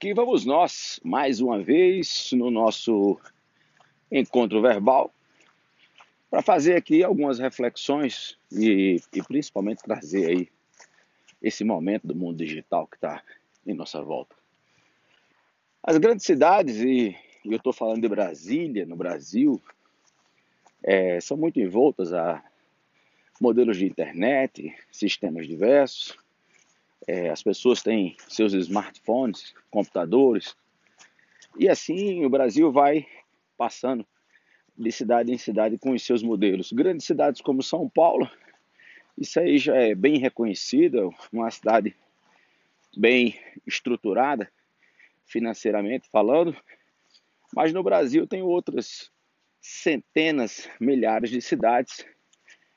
aqui vamos nós, mais uma vez, no nosso encontro verbal, para fazer aqui algumas reflexões e, e, principalmente trazer aí esse momento do mundo digital que está em nossa volta. As grandes cidades, e, eu estou falando de Brasília, no Brasil, é, são muito envoltas a modelos de internet, sistemas diversos, é, as pessoas têm seus smartphones, computadores, e assim o Brasil vai passando de cidade em cidade com os seus modelos. Grandes cidades como São Paulo, isso aí já é bem reconhecido, uma cidade bem estruturada financeiramente falando, mas no Brasil tem outras centenas, milhares de cidades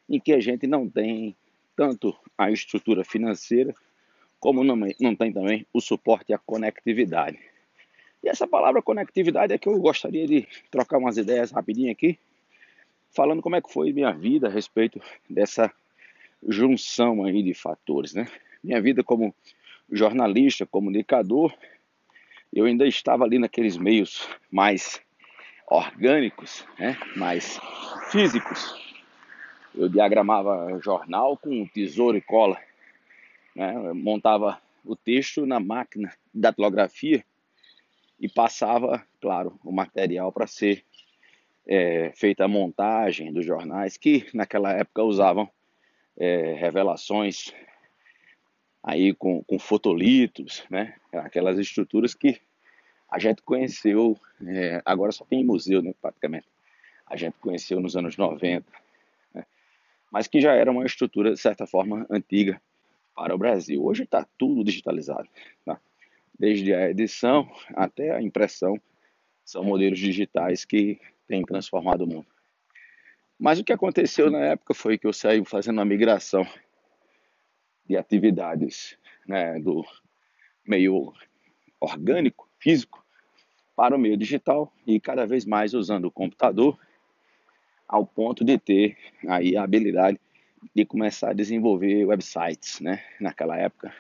em que a gente não tem tanto a estrutura financeira como não, não tem também o suporte a conectividade. E essa palavra conectividade é que eu gostaria de trocar umas ideias rapidinho aqui, falando como é que foi minha vida a respeito dessa junção aí de fatores, né? Minha vida como jornalista, comunicador, eu ainda estava ali naqueles meios mais orgânicos, né? mais físicos. Eu diagramava jornal com tesouro e cola né? montava o texto na máquina de datilografia e passava, claro, o material para ser é, feita a montagem dos jornais, que naquela época usavam é, revelações aí com, com fotolitos, né? aquelas estruturas que a gente conheceu, é, agora só tem em museu, né, praticamente. A gente conheceu nos anos 90, né? mas que já era uma estrutura, de certa forma, antiga para o Brasil. Hoje está tudo digitalizado, tá? desde a edição até a impressão, são modelos digitais que têm transformado o mundo. Mas o que aconteceu na época foi que eu saí fazendo uma migração de atividades né, do meio orgânico, físico, para o meio digital e cada vez mais usando o computador ao ponto de ter aí a habilidade de começar a desenvolver websites, né? Naquela época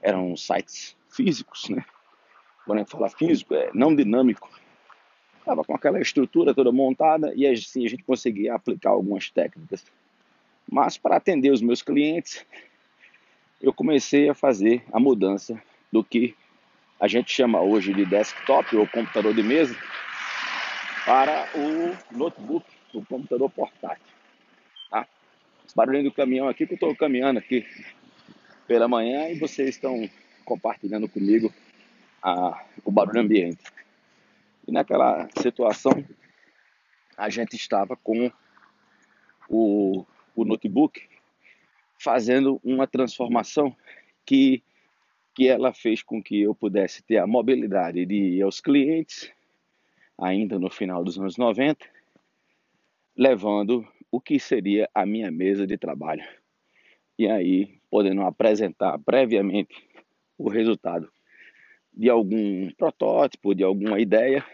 eram sites físicos, né? Quando a gente fala físico, é não dinâmico. Estava com aquela estrutura toda montada e assim a gente conseguia aplicar algumas técnicas. Mas para atender os meus clientes, eu comecei a fazer a mudança do que a gente chama hoje de desktop ou computador de mesa para o notebook, o computador portátil. Esse barulhinho do caminhão aqui que eu estou caminhando aqui pela manhã e vocês estão compartilhando comigo a, o barulho ambiente. E naquela situação a gente estava com o, o notebook fazendo uma transformação que, que ela fez com que eu pudesse ter a mobilidade de ir aos clientes, ainda no final dos anos 90, levando o que seria a minha mesa de trabalho. E aí, podendo apresentar previamente o resultado de algum protótipo, de alguma ideia,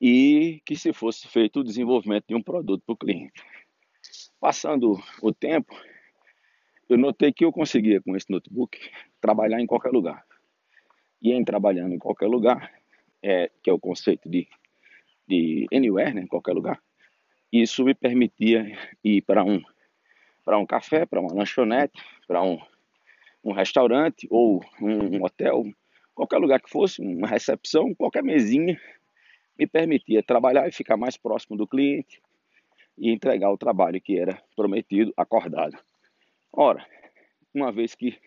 e que se fosse feito o desenvolvimento de um produto para o cliente. Passando o tempo, eu notei que eu conseguia com esse notebook trabalhar em qualquer lugar. E em trabalhando em qualquer lugar, é, que é o conceito de, de anywhere, né, em qualquer lugar, isso me permitia ir para um, para um café, para uma lanchonete, para um, um restaurante ou um, um hotel, qualquer lugar que fosse, uma recepção, qualquer mesinha, me permitia trabalhar e ficar mais próximo do cliente e entregar o trabalho que era prometido, acordado. Ora, uma vez que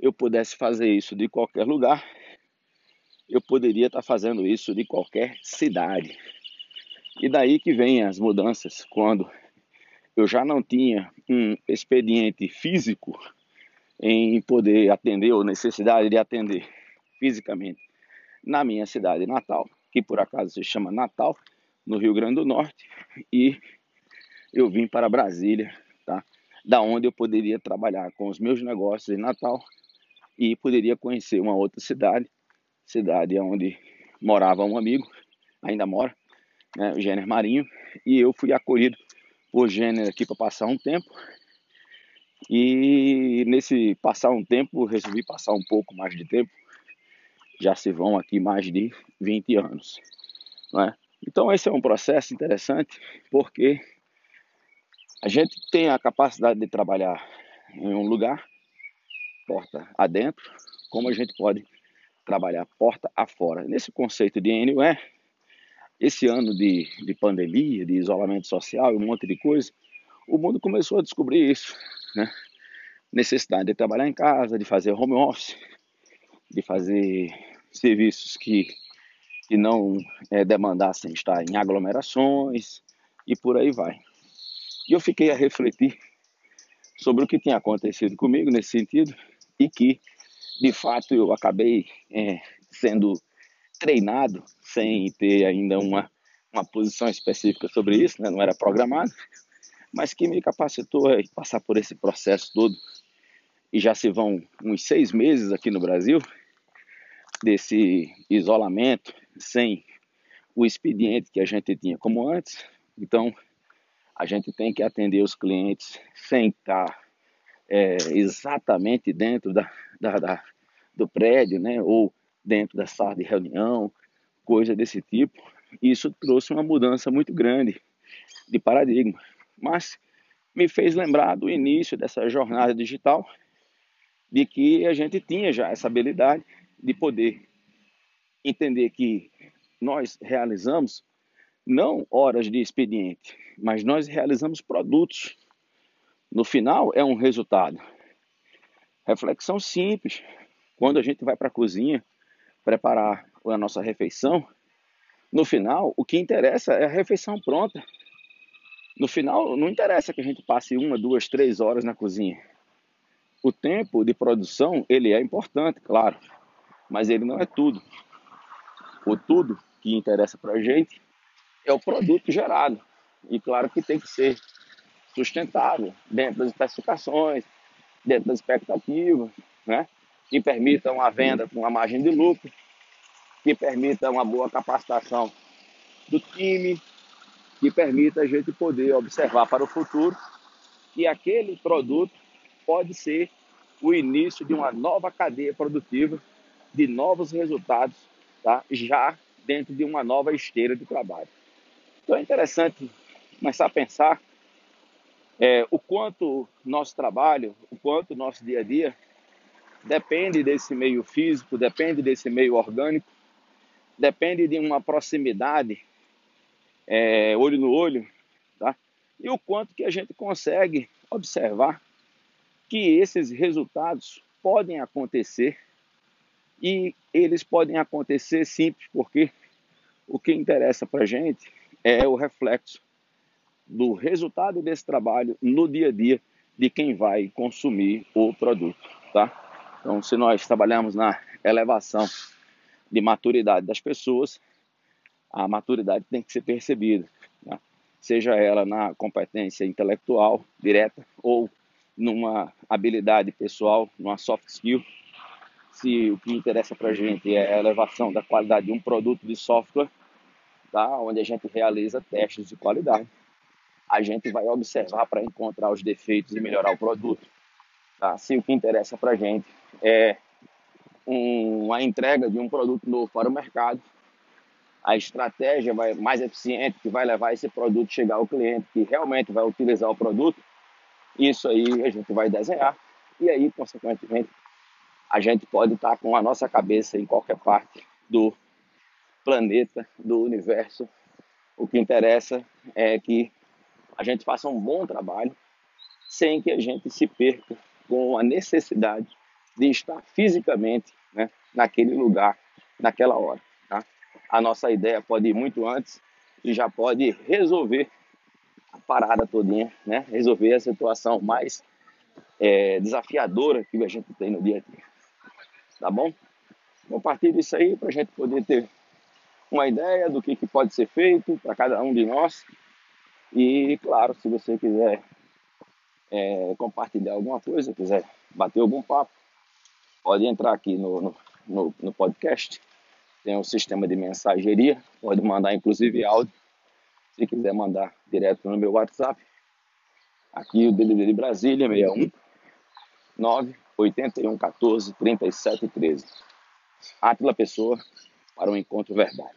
eu pudesse fazer isso de qualquer lugar, eu poderia estar fazendo isso de qualquer cidade. E daí que vem as mudanças, quando eu já não tinha um expediente físico em poder atender ou necessidade de atender fisicamente na minha cidade natal, que por acaso se chama Natal, no Rio Grande do Norte, e eu vim para Brasília, tá? Da onde eu poderia trabalhar com os meus negócios em Natal e poderia conhecer uma outra cidade, cidade onde morava um amigo, ainda mora, né, o Gêner Marinho, e eu fui acolhido por Gêner aqui para passar um tempo. E nesse passar um tempo, resolvi passar um pouco mais de tempo. já se vão aqui mais de 20 anos. Né? Então, esse é um processo interessante porque a gente tem a capacidade de trabalhar em um lugar, porta adentro, como a gente pode trabalhar porta afora. Nesse conceito de NUE, esse ano de, de pandemia, de isolamento social um monte de coisa, o mundo começou a descobrir isso, né? Necessidade de trabalhar em casa, de fazer home office, de fazer serviços que, que não é, demandassem estar em aglomerações e por aí vai. E eu fiquei a refletir sobre o que tinha acontecido comigo nesse sentido e que, de fato, eu acabei é, sendo treinado sem ter ainda uma, uma posição específica sobre isso, né? não era programado, mas que me capacitou a passar por esse processo todo. E já se vão uns seis meses aqui no Brasil desse isolamento sem o expediente que a gente tinha como antes. Então, a gente tem que atender os clientes sem estar é, exatamente dentro da, da, da, do prédio, né? Ou dentro da sala de reunião, coisa desse tipo. Isso trouxe uma mudança muito grande de paradigma, mas me fez lembrar do início dessa jornada digital, de que a gente tinha já essa habilidade de poder entender que nós realizamos não horas de expediente, mas nós realizamos produtos. No final é um resultado. Reflexão simples. Quando a gente vai para a cozinha, preparar a nossa refeição, no final, o que interessa é a refeição pronta. No final, não interessa que a gente passe uma, duas, três horas na cozinha. O tempo de produção, ele é importante, claro, mas ele não é tudo. O tudo que interessa para a gente é o produto gerado. E claro que tem que ser sustentável, dentro das especificações, dentro das expectativas, né? Que permitam a venda com uma margem de lucro, que permita uma boa capacitação do time, que permita a gente poder observar para o futuro que aquele produto pode ser o início de uma nova cadeia produtiva, de novos resultados, tá? já dentro de uma nova esteira de trabalho. Então é interessante começar a pensar é, o quanto nosso trabalho, o quanto nosso dia a dia depende desse meio físico, depende desse meio orgânico, depende de uma proximidade, é, olho no olho, tá? E o quanto que a gente consegue observar que esses resultados podem acontecer e eles podem acontecer simples porque o que interessa para a gente é o reflexo do resultado desse trabalho no dia a dia de quem vai consumir o produto, tá? Então, se nós trabalhamos na elevação de maturidade das pessoas, a maturidade tem que ser percebida, né? seja ela na competência intelectual direta ou numa habilidade pessoal, numa soft skill. Se o que interessa para a gente é a elevação da qualidade de um produto de software, tá? onde a gente realiza testes de qualidade, a gente vai observar para encontrar os defeitos e melhorar o produto. Tá? Se o que interessa para a gente é um, a entrega de um produto novo para o mercado, a estratégia vai, mais eficiente que vai levar esse produto chegar ao cliente que realmente vai utilizar o produto, isso aí a gente vai desenhar e aí, consequentemente, a gente pode estar com a nossa cabeça em qualquer parte do planeta, do universo. O que interessa é que a gente faça um bom trabalho sem que a gente se perca com a necessidade de estar fisicamente né, naquele lugar, naquela hora. Tá? A nossa ideia pode ir muito antes e já pode resolver a parada todinha, né? resolver a situação mais é, desafiadora que a gente tem no dia a dia. Tá bom? Compartilhe isso aí para a gente poder ter uma ideia do que, que pode ser feito para cada um de nós. E, claro, se você quiser é, compartilhar alguma coisa, quiser bater algum papo, pode entrar aqui no, no, no, no podcast. Tem um sistema de mensageria, pode mandar inclusive áudio. Se quiser mandar direto no meu WhatsApp, aqui o DDD de Brasília, 61 9 81 14 37 13. Átila Pessoa para o encontro verbal.